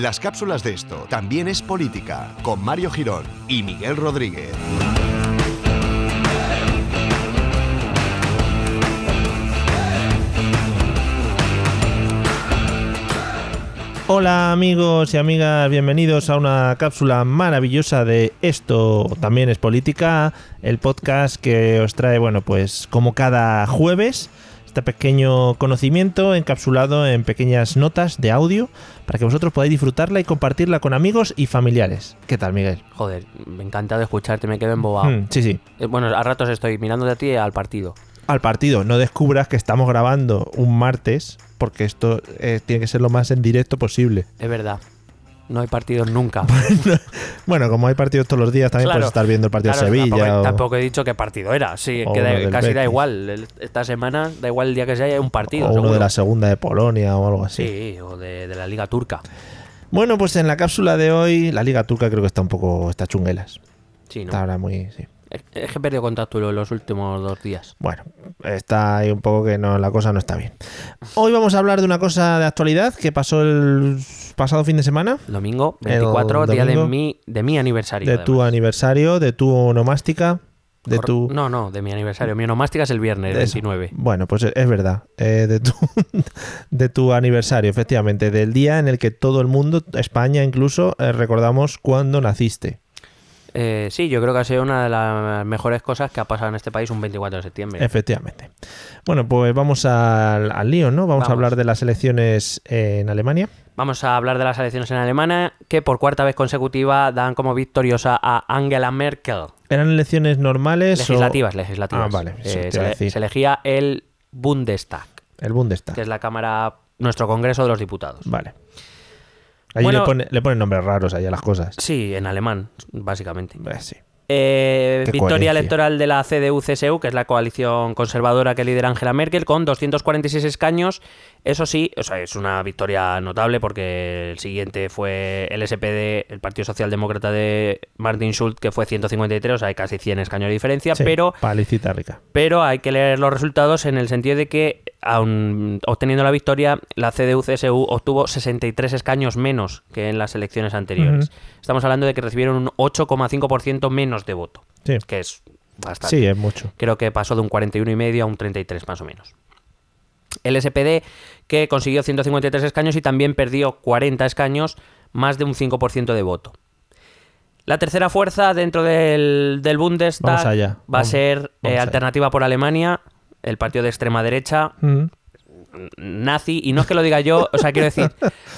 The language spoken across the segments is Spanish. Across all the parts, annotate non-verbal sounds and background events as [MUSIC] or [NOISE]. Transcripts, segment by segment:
Las cápsulas de esto también es política, con Mario Girón y Miguel Rodríguez. Hola amigos y amigas, bienvenidos a una cápsula maravillosa de Esto también es política, el podcast que os trae, bueno, pues como cada jueves, este pequeño conocimiento encapsulado en pequeñas notas de audio para que vosotros podáis disfrutarla y compartirla con amigos y familiares. ¿Qué tal, Miguel? Joder, me encanta de escucharte, me quedo embobado. Mm, sí, sí. Eh, Bueno, a ratos estoy mirando de ti al partido. Al partido, no descubras que estamos grabando un martes, porque esto eh, tiene que ser lo más en directo posible. Es verdad. No hay partidos nunca. [LAUGHS] Bueno, como hay partidos todos los días, también Claro, puedes estar viendo el partido Claro, de Sevilla. Tampoco, o- tampoco he dicho qué partido era. Sí, o que da- casi da igual. Esta semana da igual el día que sea, hay un partido. o uno seguro. de la segunda de Polonia o algo así. Sí, o de, de la Liga Turca. Bueno, pues en la cápsula de hoy, la Liga Turca creo que está un poco. está chunguelas. Sí, ¿no? Está ahora muy. sí. Es, que he perdido contacto lo- los últimos dos días. Bueno, está ahí un poco que no, la cosa no está bien. Hoy vamos a hablar de una cosa de actualidad que pasó el pasado fin de semana. Domingo, El 24, día de mi, de mi aniversario. De tu aniversario, de tu onomástica, de tu. No, no, de mi aniversario. Mi onomástica es el viernes. 29. Bueno, pues es verdad. eh, de, tu, [LAUGHS] de tu aniversario, efectivamente. Del día en el que todo el mundo, España incluso, eh, recordamos cuando naciste. Eh, sí, yo creo que ha sido una de las mejores cosas que ha pasado en este país un 24 de septiembre. Efectivamente. Bueno, pues vamos al, al lío, ¿no? Vamos, a hablar de las elecciones en Alemania. Vamos a hablar de las elecciones en Alemania, que por cuarta vez consecutiva dan como victoriosa a Angela Merkel. ¿Eran elecciones normales Legislativas, legislativas. Ah, vale, Eh, se, le- se elegía el Bundestag, el Bundestag? que es la Cámara, nuestro Congreso de los Diputados. Vale. Allí Bueno- le, pone- le ponen nombres raros ahí a las cosas. Sí, en alemán, básicamente. Eh, sí. Eh, victoria electoral de la CDU-CSU, que es la coalición conservadora que lidera Angela Merkel, con 246 escaños. Eso sí, o sea, es una victoria notable porque el siguiente fue el SPD, el Partido Socialdemócrata de Martin Schulz, que fue 153, o sea, hay casi 100 escaños de diferencia, Sí, pero Palicita rica. pero hay que leer los resultados en el sentido de que, aun obteniendo la victoria, la CDU-CSU obtuvo 63 escaños menos que en las elecciones anteriores. Estamos hablando de que recibieron un 8,5% menos de voto, Sí. que es bastante. Sí, es mucho. Creo que pasó de un 41,5 a un 33 más o menos. El SPD, que consiguió 153 escaños y también perdió 40 escaños, más de un 5% de voto. La tercera fuerza dentro del, del Bundestag allá, va a ser eh. Alternativa por Alemania, el partido de extrema derecha, Mm. nazi, y no es que lo diga yo, o sea, quiero decir,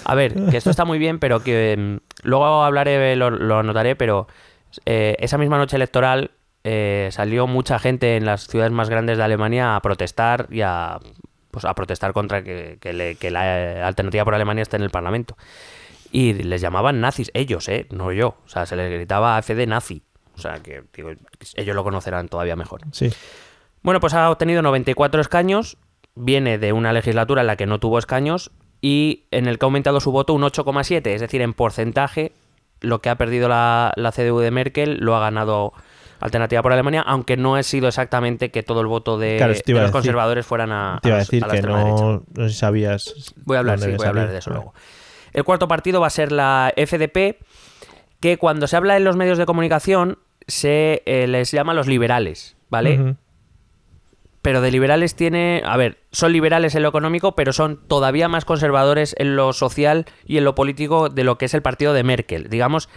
a ver, que esto está muy bien, pero que mm, luego hablaré, lo, lo anotaré, pero eh, esa misma noche electoral eh, salió mucha gente en las ciudades más grandes de Alemania a protestar y a, pues, a protestar contra que, que le- que la eh, alternativa por Alemania esté en el Parlamento. Y les llamaban nazis, ellos, ¿eh? No yo. O sea, se les gritaba AFD nazi. O sea, que digo, ellos lo conocerán todavía mejor. Sí. Bueno, pues ha obtenido 94 escaños, viene de una legislatura en la que no tuvo escaños y en el que ha aumentado su voto un 8,7, es decir, en porcentaje lo que ha perdido la, la CDU de Merkel lo ha ganado Alternativa por Alemania, aunque no ha sido exactamente que todo el voto de, Claro, los decir. conservadores fueran a, Te iba a los- decir la que extrema derecha. no, no sé si sabías. Voy a hablar, sí, voy a hablar de eso luego. El cuarto partido va a ser la FDP, que cuando se habla en los medios de comunicación se eh, les llama los liberales, ¿vale? Pero de liberales tiene, a ver, son liberales en lo económico, pero son todavía más conservadores en lo social y en lo político de lo que es el partido de Merkel. Digamos,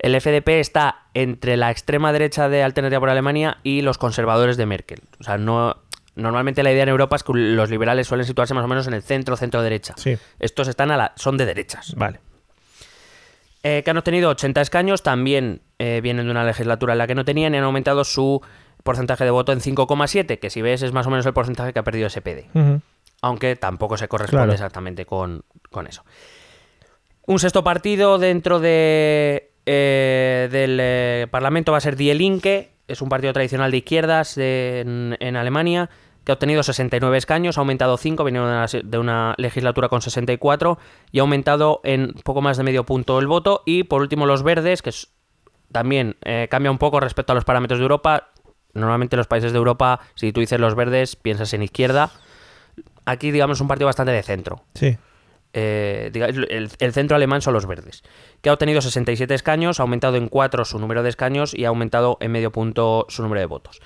el FDP está entre la extrema derecha de Alternativa por Alemania y los conservadores de Merkel. O sea, no normalmente la idea en Europa es que los liberales suelen situarse más o menos en el centro, centro derecha. Sí. Estos están a la, son de derechas. Vale. Eh, que han obtenido 80 escaños, también eh, vienen de una legislatura en la que no tenían y han aumentado su porcentaje de voto en 5,7, que si ves es más o menos el porcentaje que ha perdido SPD, Ujú. aunque tampoco se corresponde Claro. exactamente con, con eso. Un sexto partido dentro de, eh, del eh, Parlamento va a ser Die Linke, es un partido tradicional de izquierdas de- en, en Alemania, que ha obtenido 69 escaños, ha aumentado 5, vinieron de una, se- de una legislatura con 64 y ha aumentado en poco más de medio punto el voto. Y por último los verdes, que es- también eh, cambia un poco respecto a los parámetros de Europa. Normalmente los países de Europa, si tú dices los verdes, piensas en izquierda. Aquí, digamos, un partido bastante de centro. Sí. eh, el, el centro alemán son los verdes, que ha obtenido 67 escaños, ha aumentado en 4 su número de escaños y ha aumentado en medio punto su número de votos.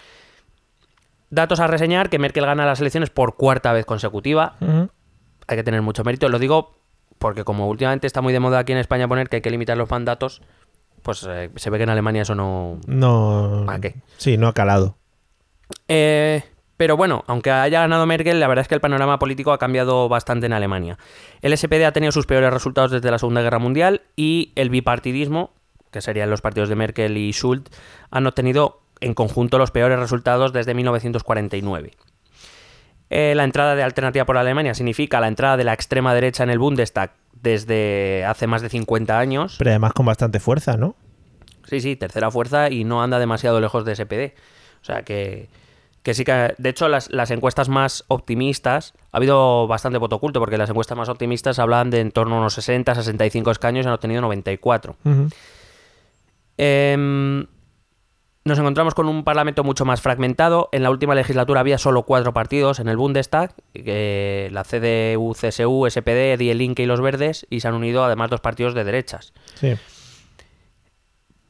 Datos a reseñar, que Merkel gana las elecciones por cuarta vez consecutiva, hay que tener mucho mérito. Lo digo porque como últimamente está muy de moda aquí en España poner que hay que limitar los mandatos, pues eh, se ve que en Alemania eso no... No. ¿Para qué? Sí, no ha calado. Eh, pero bueno, aunque haya ganado Merkel, la verdad es que el panorama político ha cambiado bastante en Alemania. El SPD ha tenido sus peores resultados desde la Segunda Guerra Mundial y el bipartidismo, que serían los partidos de Merkel y Schulz, han obtenido en conjunto los peores resultados desde 1949. Eh, la entrada de Alternativa por Alemania significa la entrada de la extrema derecha en el Bundestag desde hace más de 50 años. Pero además con bastante fuerza, ¿no? Sí, sí, tercera fuerza y no anda demasiado lejos de SPD. O sea que, que sí que... De hecho, las, las encuestas más optimistas... Ha habido bastante voto oculto porque las encuestas más optimistas hablan de en torno a unos 60, 65 escaños y han obtenido 94. Ujú. Em, nos encontramos con un parlamento mucho más fragmentado. En la última legislatura había solo cuatro partidos en el Bundestag, eh, la CDU, CSU, SPD, Die Linke y los Verdes, y se han unido además dos partidos de derechas. Sí.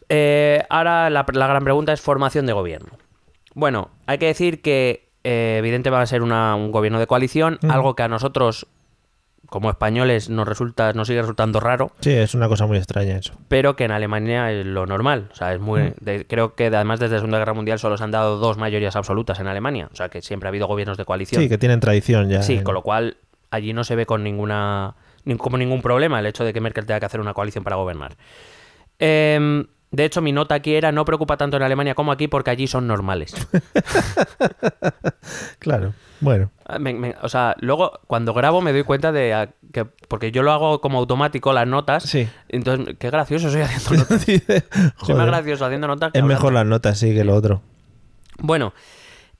Eh, ahora la, la gran pregunta es formación de gobierno. Bueno, hay que decir que eh, evidente va a ser una- un gobierno de coalición, algo que a nosotros como españoles nos resulta nos sigue resultando raro, Sí, es una cosa muy extraña eso. pero que en Alemania es lo normal. O sea, es muy Mm. de- creo que además desde la Segunda Guerra Mundial solo se han dado dos mayorías absolutas en Alemania, o sea, que siempre ha habido gobiernos de coalición. Sí, que tienen tradición ya. Sí, en- con lo cual allí no se ve con ninguna ni- como ningún problema el hecho de que Merkel tenga que hacer una coalición para gobernar. Em, de hecho, mi nota aquí era no preocupa tanto en Alemania como aquí porque allí son normales. [LAUGHS] Claro. Bueno. Ah, me- me- o sea, luego cuando grabo me doy cuenta de ah, que porque yo lo hago como automático las notas. Sí. Entonces, qué gracioso soy haciendo notas. Dice, [LAUGHS] Soy más joder, gracioso haciendo notas. que es mejor las notas, sí, que lo otro. Bueno,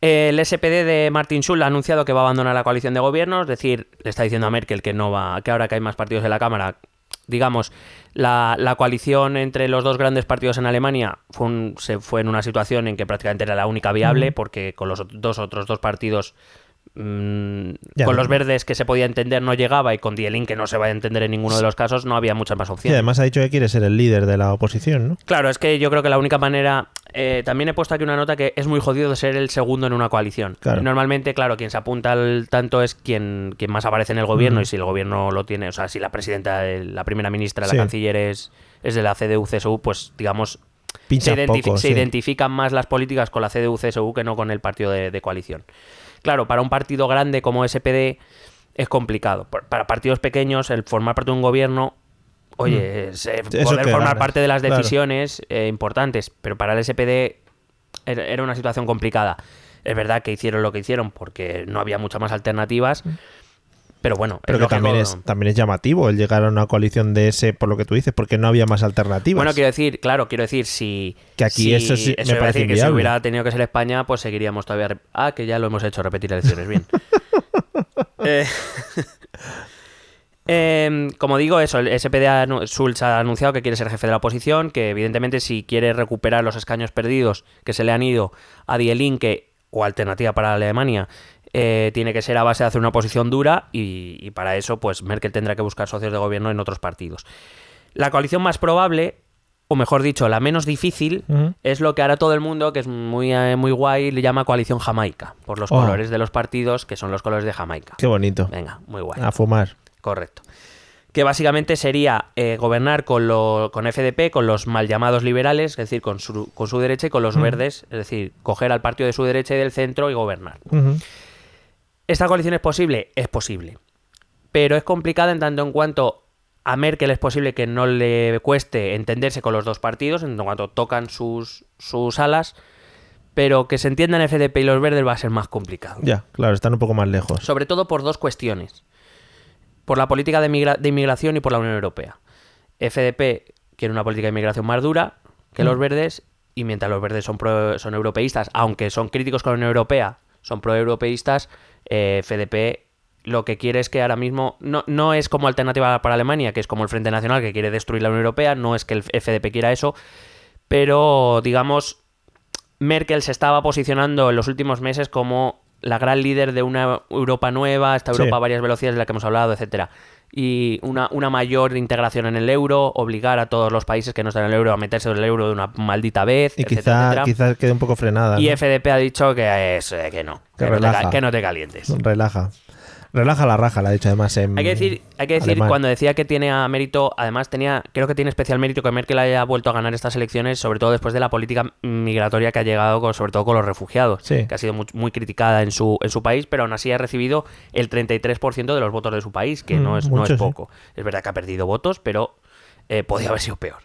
el SPD de Martin Schulz ha anunciado que va a abandonar la coalición de gobierno, es decir, le está diciendo a Merkel que no va, que ahora que hay más partidos en la Cámara, digamos, la, la coalición entre los dos grandes partidos en Alemania fue, un- se fue en una situación en que prácticamente era la única viable, porque con los dos otros dos partidos mm, Ya, con no. los verdes que se podía entender no llegaba y con Dielin que no se va a entender en ninguno de los casos no había muchas más opciones. además ha dicho que quiere ser el líder de la oposición, ¿no? Claro, es que yo creo que la única manera. eh, también he puesto aquí una nota que es muy jodido de ser el segundo en una coalición. Claro. Normalmente, claro, quien se apunta al tanto es quien, quien más aparece en el gobierno Mm. y si el gobierno lo tiene, o sea, si la presidenta, la primera ministra, Sí. la canciller es, es de la CDU-CSU, pues digamos, se, identifi- poco, se sí. identifican más las políticas con la CDU-CSU que no con el partido de, de coalición. Claro, para un partido grande como SPD es complicado. Para partidos pequeños, el formar parte de un gobierno, oye, eh, Mm. Eso poder formar ganas, parte de las claro. decisiones eh, importantes, pero para el SPD era era una situación complicada. Es verdad que hicieron lo que hicieron porque no había muchas más alternativas, pero bueno, Pero que también es, también es llamativo el llegar a una coalición de ese, por lo que tú dices, porque no había más alternativas. Bueno, quiero decir, claro, quiero decir, si. Que aquí si- eso sí me iba a parece decir que si hubiera tenido que ser España, pues seguiríamos todavía. Ah, que ya lo hemos hecho, repetir elecciones, bien. [LAUGHS] Eh, [LAUGHS] em, como digo, eso, el SPD ha Schulz ha anunciado que quiere ser jefe de la oposición, que evidentemente si quiere recuperar los escaños perdidos que se le han ido a Die Linke o alternativa para Alemania, eh, tiene que ser a base de hacer una oposición dura y, y para eso pues Merkel tendrá que buscar socios de gobierno en otros partidos. La coalición más probable, o mejor dicho, la menos difícil, es lo que ahora todo el mundo, que es muy, eh, muy guay, le llama coalición jamaica, por los Oh. colores de los partidos, que son los colores de Jamaica. Qué bonito. Venga, muy guay. A fumar. Correcto. Que básicamente sería eh, gobernar con, lo, con FDP, con los mal llamados liberales, es decir, con su, con su derecha y con los verdes, es decir, coger al partido de su derecha y del centro y gobernar. ¿Esta coalición es posible? Es posible. Pero es complicada en tanto en cuanto a Merkel es posible que no le cueste entenderse con los dos partidos, en tanto cuanto tocan sus, sus alas, pero que se entiendan FDP y los verdes va a ser más complicado. Ya, claro, están un poco más lejos. Sobre todo por dos cuestiones. Por la política de, migra- de inmigración y por la Unión Europea. FDP quiere una política de inmigración más dura que Mm. los verdes, y mientras los verdes son, pro- son europeístas, aunque son críticos con la Unión Europea, son pro-europeístas, eh, FDP lo que quiere es que ahora mismo no, no es como alternativa para Alemania, que es como el Frente Nacional que quiere destruir la Unión Europea, no es que el FDP quiera eso, pero digamos, Merkel se estaba posicionando en los últimos meses como la gran líder de una Europa nueva, esta. Europa a varias velocidades de la que hemos hablado, etcétera. Y una, una mayor integración en el euro, obligar a todos los países que no están en el euro a meterse en el euro de una maldita vez, Y etcétera, quizá, quede un poco frenada. Y ¿no? FDP ha dicho que, es, eh, que no, Que que, no te, que no te calientes. Relaja. Relaja la raja, la ha dicho además en Hay que decir, hay que decir alemán. cuando decía que tiene a mérito, además tenía, creo que tiene especial mérito que Merkel haya vuelto a ganar estas elecciones, sobre todo después de la política migratoria que ha llegado, con- sobre todo con los refugiados, Sí. que ha sido muy, muy criticada en su, en su país, pero aún así ha recibido el 33% de los votos de su país, que Mm, no, es, no es sí. poco. Es verdad que ha perdido votos, pero eh, podía haber sido peor.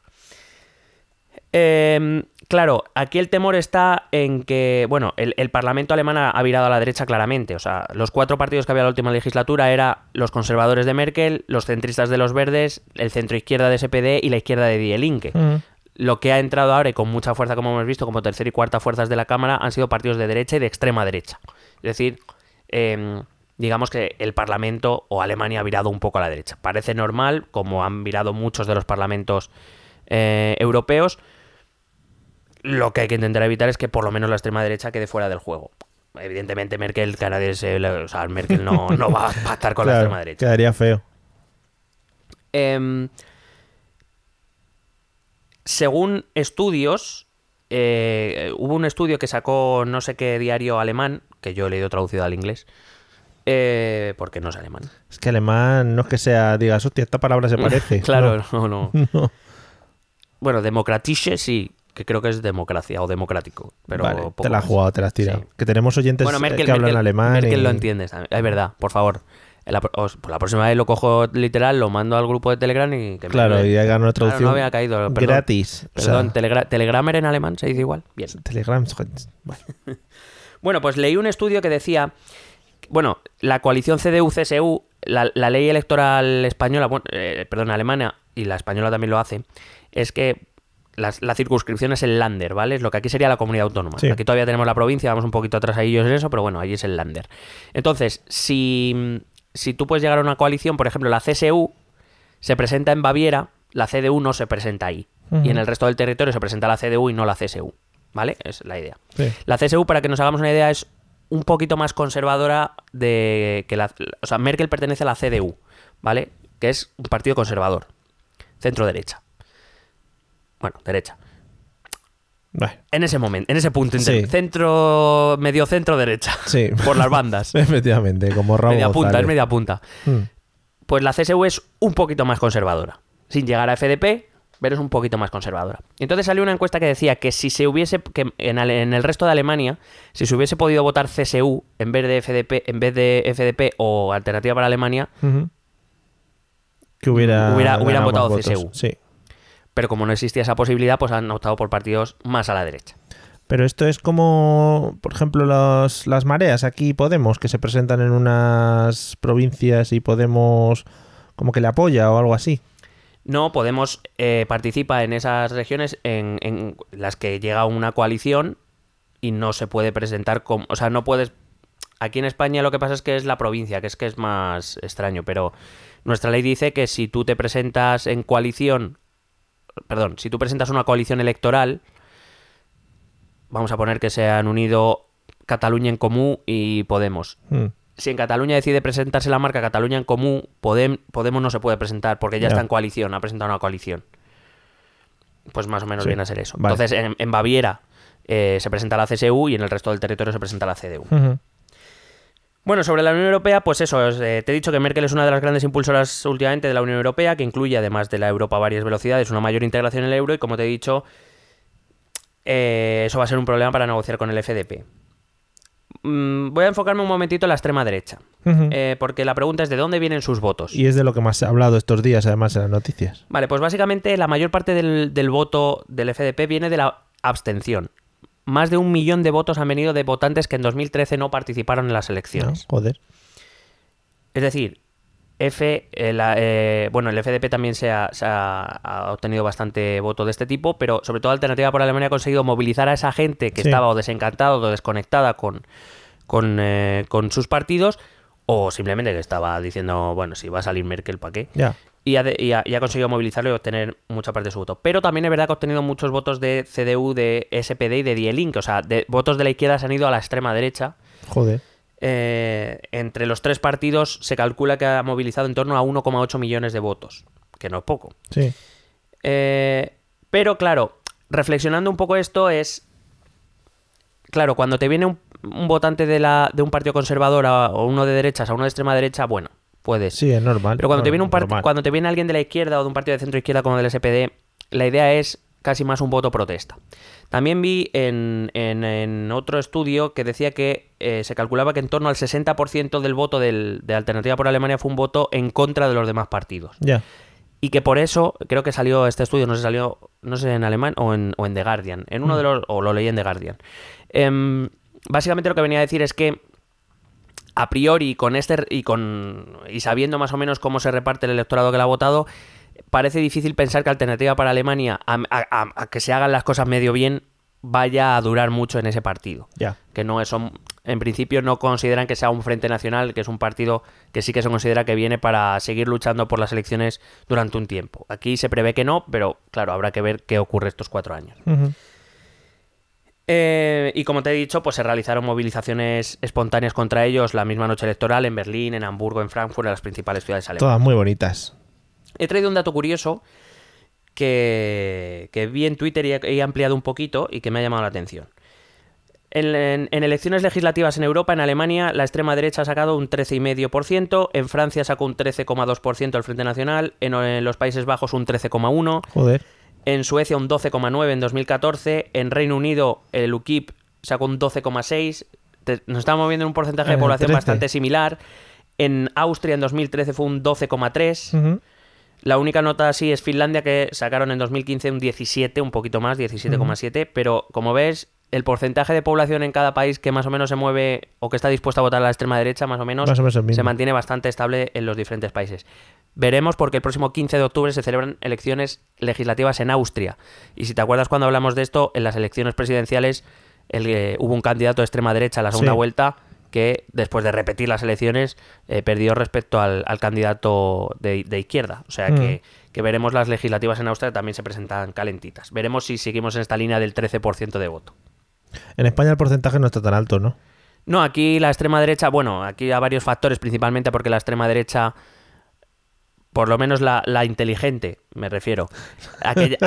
Eh, claro, aquí el temor está en que, bueno, el, el Parlamento alemán ha, virado a la derecha claramente. O sea, los cuatro partidos que había en la última legislatura era los conservadores de Merkel, los centristas de los verdes, el centro izquierda de SPD y la izquierda de Die Linke. Mm. Lo que ha entrado ahora y con mucha fuerza, como hemos visto, como tercera y cuarta fuerzas de la Cámara, han sido partidos de derecha y de extrema derecha. Es decir, em, digamos que el Parlamento o Alemania ha virado un poco a la derecha. Parece normal, como han virado muchos de los parlamentos eh, europeos. Lo que hay que intentar evitar es que por lo menos la extrema derecha quede fuera del juego. Evidentemente, Merkel, que nadie se le- o sea, Merkel no, no va a pactar con la extrema derecha. Quedaría feo. Em, según estudios, eh, hubo un estudio que sacó no sé qué diario alemán, que yo he leído traducido al inglés, eh, porque no es alemán. Es que alemán no es que sea, digas, hostia, esta palabra se [LAUGHS] parece. claro, no, no. No. [LAUGHS] Bueno, democratische sí, que creo que es democracia o democrático. Pero vale, poco te la has más. jugado, te la has tirado. Sí. Que tenemos oyentes Bueno, Merkel, que hablan Merkel- alemán. Merkel y- lo entiendes. Es verdad, por favor. La, pro- os- pues la próxima vez lo cojo literal, lo mando al grupo de Telegram y que me Claro, y hagan una Claro, traducción no había caído, perdón. gratis. O sea, Perdón, telegra- Telegrammer en alemán se dice igual. Bien. Telegram. Bueno, [LAUGHS] Bueno, pues leí un estudio que decía, bueno, la coalición CDU-CSU, la, la ley electoral española, bueno, eh, perdón, alemana, y la española también lo hace, es que la circunscripción es el Lander, ¿vale? Es lo que aquí sería la comunidad autónoma. Sí. Aquí todavía tenemos la provincia, vamos un poquito atrás a ellos en eso, pero bueno, ahí es el Lander. Entonces, si, si tú puedes llegar a una coalición, por ejemplo, la CSU se presenta en Baviera, la CDU no se presenta ahí. Y en el resto del territorio se presenta la CDU y no la CSU. ¿Vale? Es la idea. sí. La CSU, para que nos hagamos una idea, es un poquito más conservadora de que la... O sea, Merkel pertenece a la CDU, ¿vale? Que es un partido conservador. Centro-derecha. Bueno, derecha. Bueno, En ese momento, en ese punto Sí. Centro... Medio centro-derecha. sí. [LAUGHS] Por las bandas. [LAUGHS] Efectivamente, como Raúl media punta, es media punta. Mm. Pues la CSU es un poquito más conservadora. Sin llegar a FDP, pero es un poquito más conservadora. Y entonces salió una encuesta que decía que si se hubiese, que en, el resto de Alemania, si se hubiese podido votar CSU en vez de FDP, en vez de FDP o Alternativa para Alemania. Que hubiera. Hubiera- hubieran votado. CSU. Sí. Pero como no existía esa posibilidad, pues han optado por partidos más a la derecha. Pero esto es como, por ejemplo, los- las mareas aquí Podemos, que se presentan en unas provincias y Podemos como que le apoya o algo así. No, Podemos eh, participa en esas regiones en, en las que llega una coalición y no se puede presentar como... O sea, no puedes... Aquí en España lo que pasa es que es la provincia, que es que es más extraño, pero nuestra ley dice que si tú te presentas en coalición... Perdón, si tú presentas una coalición electoral, vamos a poner que se han unido Cataluña en Comú y Podemos. Mm. Si en Cataluña decide presentarse la marca Cataluña en Comú, Podem- Podemos no se puede presentar porque ya, está en coalición, ha presentado una coalición. Pues más o menos Sí, viene a ser eso. vale. Entonces, en, en Baviera eh, se presenta la CSU y en el resto del territorio se presenta la CDU. Bueno, sobre la Unión Europea, pues eso, es, eh, te he dicho que Merkel es una de las grandes impulsoras últimamente de la Unión Europea, que incluye, además de la Europa a varias velocidades, una mayor integración en el euro y, como te he dicho, eh, eso va a ser un problema para negociar con el FDP. Mm, voy a enfocarme un momentito en la extrema derecha, eh, porque la pregunta es de dónde vienen sus votos. Y es de lo que más se ha hablado estos días, además, en las noticias. Vale, pues básicamente la mayor parte del, del voto del FDP viene de la abstención. Más de un millón de votos han venido de votantes que en 2013 no participaron en las ¿no? elecciones. Joder. Es decir, F, eh, la- eh, bueno, el FDP también se ha, se ha- ha obtenido bastante voto de este tipo, pero sobre todo Alternativa por Alemania ha conseguido movilizar a esa gente que Sí. estaba o desencantada o desconectada con, con, eh, con sus partidos, o simplemente que estaba diciendo, bueno, si va a salir Merkel, ¿para qué? Ya. Y ha, de- y ha- y ha conseguido movilizarlo y obtener mucha parte de su voto. Pero también es verdad que ha obtenido muchos votos de CDU, de SPD y de Die Linke. O sea, de, votos de la izquierda se han ido a la extrema derecha. Joder. eh, entre los tres partidos se calcula que ha movilizado en torno a 1,8 millones de votos, que no es poco. Sí. Eh, pero claro, reflexionando un poco esto es... Claro, cuando te viene un, un votante de, la, de un partido conservador a- o uno de derechas a uno de extrema derecha, bueno, puedes. Sí, es normal. Pero cuando te, viene un Normal. cuando te viene alguien de la izquierda o de un partido de centro izquierda como del SPD, la idea es casi más un voto protesta. También vi en, en- en otro estudio que decía que eh, se calculaba que en torno al 60% del voto del- de Alternativa por Alemania fue un voto en contra de los demás partidos. Ya. Y que por eso, creo que salió este estudio, no sé, salió, no sé, en alemán o en, o en The Guardian. En uno de los, o lo leí en The Guardian. Em, básicamente lo que venía a decir es que a priori con este y con y sabiendo más o menos cómo se reparte el electorado que la ha votado, parece difícil pensar que alternativa para Alemania a, a- a- a que se hagan las cosas medio bien vaya a durar mucho en ese partido. Que no es son- en principio no consideran que sea un frente nacional, que es un partido que sí que se considera que viene para seguir luchando por las elecciones durante un tiempo. Aquí se prevé que no, pero claro, habrá que ver qué ocurre estos cuatro años. Eh, y como te he dicho, pues se realizaron movilizaciones espontáneas contra ellos la misma noche electoral en Berlín, en Hamburgo, en Frankfurt, en las principales ciudades alemanas. Todas muy bonitas. He traído un dato curioso que, que vi en Twitter y he, he ampliado un poquito y que me ha llamado la atención. En, en- en elecciones legislativas en Europa, en Alemania, la extrema derecha ha sacado un 13,5%, en Francia sacó un 13,2% el Frente Nacional, en, en los Países Bajos un 13,1%, Joder. En Suecia un 12,9 en 2014, en Reino Unido el UKIP sacó un 12,6, Te- nos estamos moviendo en un porcentaje de Eh, población 13. bastante similar, en Austria en 2013 fue un 12,3, Ujú. la única nota así es Finlandia que sacaron en 2015 un 17, un poquito más, 17,7, pero como ves, el porcentaje de población en cada país que más o menos se mueve o que está dispuesta a votar a la extrema derecha, más o menos, Más o menos el mismo. se mantiene bastante estable en los diferentes países. Veremos porque el próximo 15 de octubre se celebran elecciones legislativas en Austria. Y si te acuerdas cuando hablamos de esto, en las elecciones presidenciales el, eh, hubo un candidato de extrema derecha a la segunda Sí. vuelta que después de repetir las elecciones eh, perdió respecto al, al candidato de, de izquierda. O sea Mm. que, que veremos las legislativas en Austria también se presentan calentitas. Veremos si seguimos en esta línea del 13% de voto. En España el porcentaje no está tan alto, ¿no? No, aquí la extrema derecha, bueno, aquí hay varios factores, principalmente porque la extrema derecha, por lo menos la, la inteligente, me refiero. Aquella-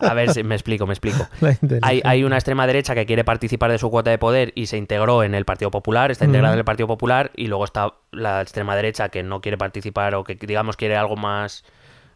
a, a ver si me explico, me explico. [LAUGHS] Hay, hay una extrema derecha que quiere participar de su cuota de poder y se integró en el Partido Popular, está integrada en el Partido Popular, y luego está la extrema derecha que no quiere participar o que, digamos, quiere algo más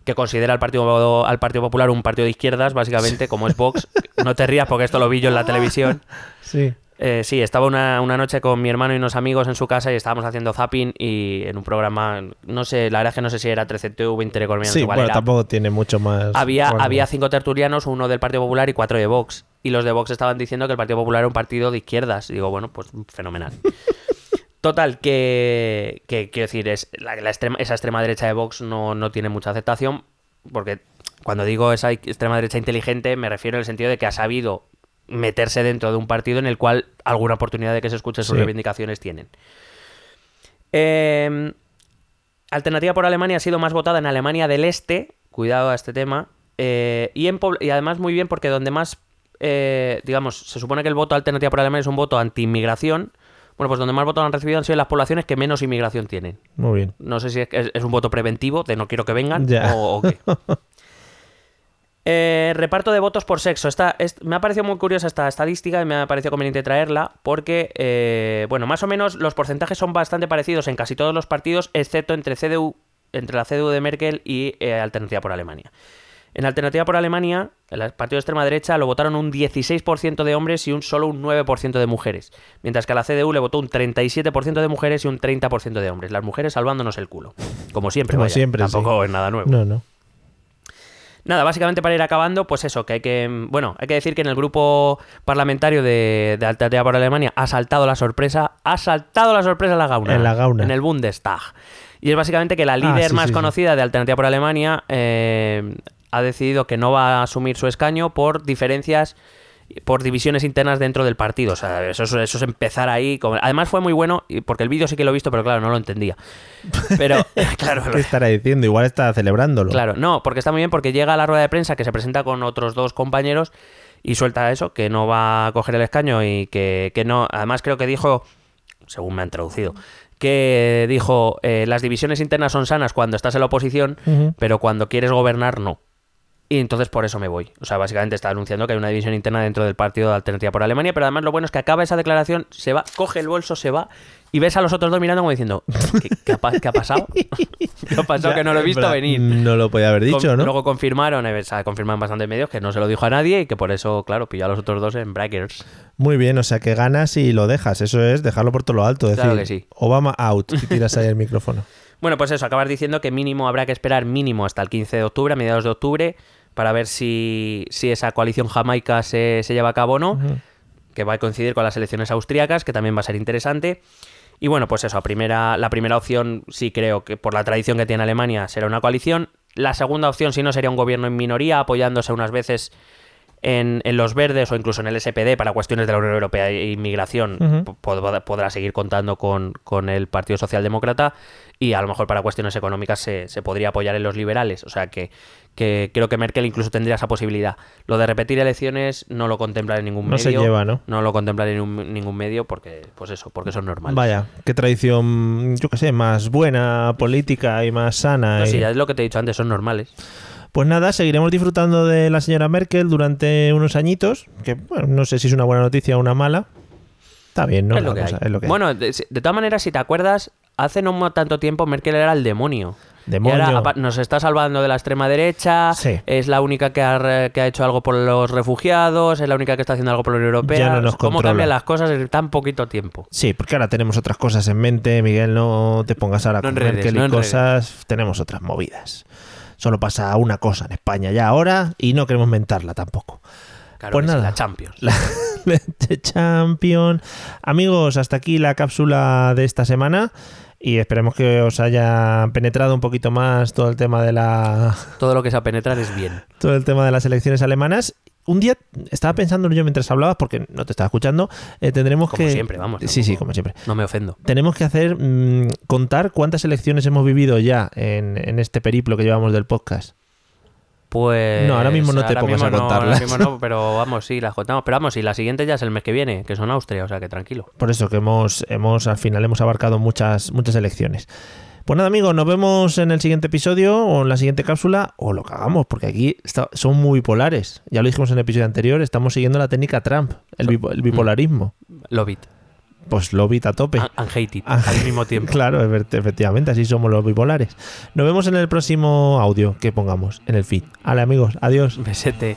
que considera al Partido, al partido Popular un partido de izquierdas, básicamente, como es Vox. No te rías porque esto lo vi yo en la televisión. Sí. Eh, sí, estaba una, una noche con mi hermano y unos amigos en su casa y estábamos haciendo zapping y en un programa, no sé, la verdad es que no sé si era 13TV, Intereconomía, no Sí, sé cuál bueno, tampoco tiene mucho más. Había, había cinco tertulianos, uno del Partido Popular y cuatro de Vox. Y los de Vox estaban diciendo que el Partido Popular era un partido de izquierdas. Y digo, bueno, pues fenomenal. Total, que, que quiero decir, es la, la extrema- esa extrema derecha de Vox no, no tiene mucha aceptación, porque cuando digo esa extrema derecha inteligente me refiero en el sentido de que ha sabido meterse dentro de un partido en el cual alguna oportunidad de que se escuche sus Sí. reivindicaciones tienen. Eh, Alternativa por Alemania ha sido más votada en Alemania del Este, cuidado a este tema, eh, y, en, y además muy bien porque donde más, eh, digamos, se supone que el voto Alternativa por Alemania es un voto anti-inmigración, bueno, pues donde más votos han recibido han sido las poblaciones que menos inmigración tienen. Muy bien. No sé si es, es- es un voto preventivo de no quiero que vengan Ya. o, o qué. [LAUGHS] Eh, reparto de votos por sexo. Esta, es- me ha parecido muy curiosa esta estadística y me ha parecido conveniente traerla porque, eh, bueno, más o menos los porcentajes son bastante parecidos en casi todos los partidos, excepto entre CDU, entre la CDU de Merkel y eh, Alternativa por Alemania. En Alternativa por Alemania, el partido de extrema derecha lo votaron un 16% de hombres y un solo un 9% de mujeres, mientras que a la CDU le votó un 37% de mujeres y un 30% de hombres. Las mujeres salvándonos el culo. Como siempre, Como vaya, siempre, tampoco sí. es nada nuevo. No, no. Nada, básicamente para ir acabando, pues eso, que hay que. Bueno, hay que decir que en el grupo parlamentario de, de Alternativa por Alemania ha saltado la sorpresa. Ha saltado la sorpresa en la Gauna. En la Gauna. En el Bundestag. Y es básicamente que la líder Ah, sí, más sí, conocida de Alternativa por Alemania eh, ha decidido que no va a asumir su escaño por diferencias por divisiones internas dentro del partido. O sea, eso, es- eso es empezar ahí. como- Además fue muy bueno, porque el vídeo sí que lo he visto, pero claro, no lo entendía. Pero, [LAUGHS] [LAUGHS] claro, ¿Qué estará diciendo? Igual está celebrándolo. Claro, no, porque está muy bien porque llega a la rueda de prensa que se presenta con otros dos compañeros y suelta eso, que no va a coger el escaño y que, que no. Además, creo que dijo según me han traducido, que dijo, eh, las divisiones internas son sanas cuando estás en la oposición, pero cuando quieres gobernar, no. Y entonces por eso me voy. O sea, básicamente está anunciando que hay una división interna dentro del partido de Alternativa por Alemania, pero además lo bueno es que acaba esa declaración, se va, coge el bolso, se va y ves a los otros dos mirando como diciendo, ¿qué, qué ha, pa- qué ha pasado? [LAUGHS] ¿Qué ha pasado? Ya, que no lo he visto venir. No lo podía haber dicho, Con- ¿no? Luego confirmaron, eh, o sea, confirman bastantes medios que no se lo dijo a nadie y que por eso, claro, pilló a los otros dos en brackers. Muy bien, o sea que ganas y lo dejas. Eso es dejarlo por todo lo alto. Decir, Claro que sí. Obama out y tiras ahí el [LAUGHS] micrófono. Bueno, pues eso, acabas diciendo que mínimo habrá que esperar mínimo hasta el 15 de octubre, a mediados de octubre, para ver si, si esa coalición jamaica se, se lleva a cabo o no, que va a coincidir con las elecciones austríacas, que también va a ser interesante. Y bueno, pues eso, primera, la primera opción sí creo que por la tradición que tiene Alemania será una coalición. La segunda opción, si no, sería un gobierno en minoría, apoyándose unas veces en, en los verdes o incluso en el SPD para cuestiones de la Unión Europea e inmigración. Pod- podrá seguir contando con, con el Partido Socialdemócrata y a lo mejor para cuestiones económicas se, se podría apoyar en los liberales. O sea que, que creo que Merkel incluso tendría esa posibilidad. Lo de repetir elecciones no lo contempla en ningún No se medio. lleva, ¿no? No lo contempla en ningún, ningún medio porque, pues eso, porque son normales. Vaya, qué tradición, yo qué sé, más buena, política y más sana. No, y- sí, ya es lo que te he dicho antes, son normales. Pues nada, seguiremos disfrutando de la señora Merkel durante unos añitos, que bueno, no sé si es una buena noticia o una mala. Está bien, ¿no? es, lo que cosa, es lo que hay. bueno, de, de todas maneras, si te acuerdas, hace no tanto tiempo Merkel era el demonio. Demonio. Y ahora apa- nos está salvando de la extrema derecha, Sí. es la única que ha, que ha hecho algo por los refugiados, es la única que está haciendo algo por la Unión Europea. Ya no nos ¿Cómo controla. cambian las cosas en tan poquito tiempo? Sí, porque ahora tenemos otras cosas en mente, Miguel, no te pongas ahora No con Merkel no y cosas, tenemos otras movidas. Solo pasa una cosa en España ya ahora y no queremos mentarla tampoco. Claro Pues sí, nada. la Champions. La [LAUGHS] Leche Champion. Amigos, hasta aquí la cápsula de esta semana y esperemos que os haya penetrado un poquito más todo el tema de la Todo lo que sea penetrar es bien. todo el tema de las elecciones alemanas. Un día estaba pensando yo mientras hablabas, porque no te estaba escuchando, eh, tendremos Como que... siempre, vamos, Sí, sí, como siempre. No me ofendo. Tenemos que hacer, mm, contar cuántas elecciones hemos vivido ya en, en este periplo que llevamos del podcast. Pues. No, ahora mismo no te pongas a mismo no, contarlas. ahora mismo no, [LAUGHS] pero vamos, sí, las contamos. Pero vamos, y la siguiente ya es el mes que viene, que son Austria, o sea que tranquilo. Por eso que hemos, hemos al final hemos abarcado muchas, muchas elecciones. Pues nada, amigos, nos vemos en el siguiente episodio o en la siguiente cápsula o lo que hagamos, porque aquí está- son muy bipolares. Ya lo dijimos en el episodio anterior, estamos siguiendo la técnica Trump, el, el bipolarismo. Love it. Pues lo a tope. And, hate it. Ah, al mismo [LAUGHS] tiempo. Claro, efe- efectivamente, así somos los bipolares. Nos vemos en el próximo audio que pongamos en el feed. Vale, amigos, adiós. Besete.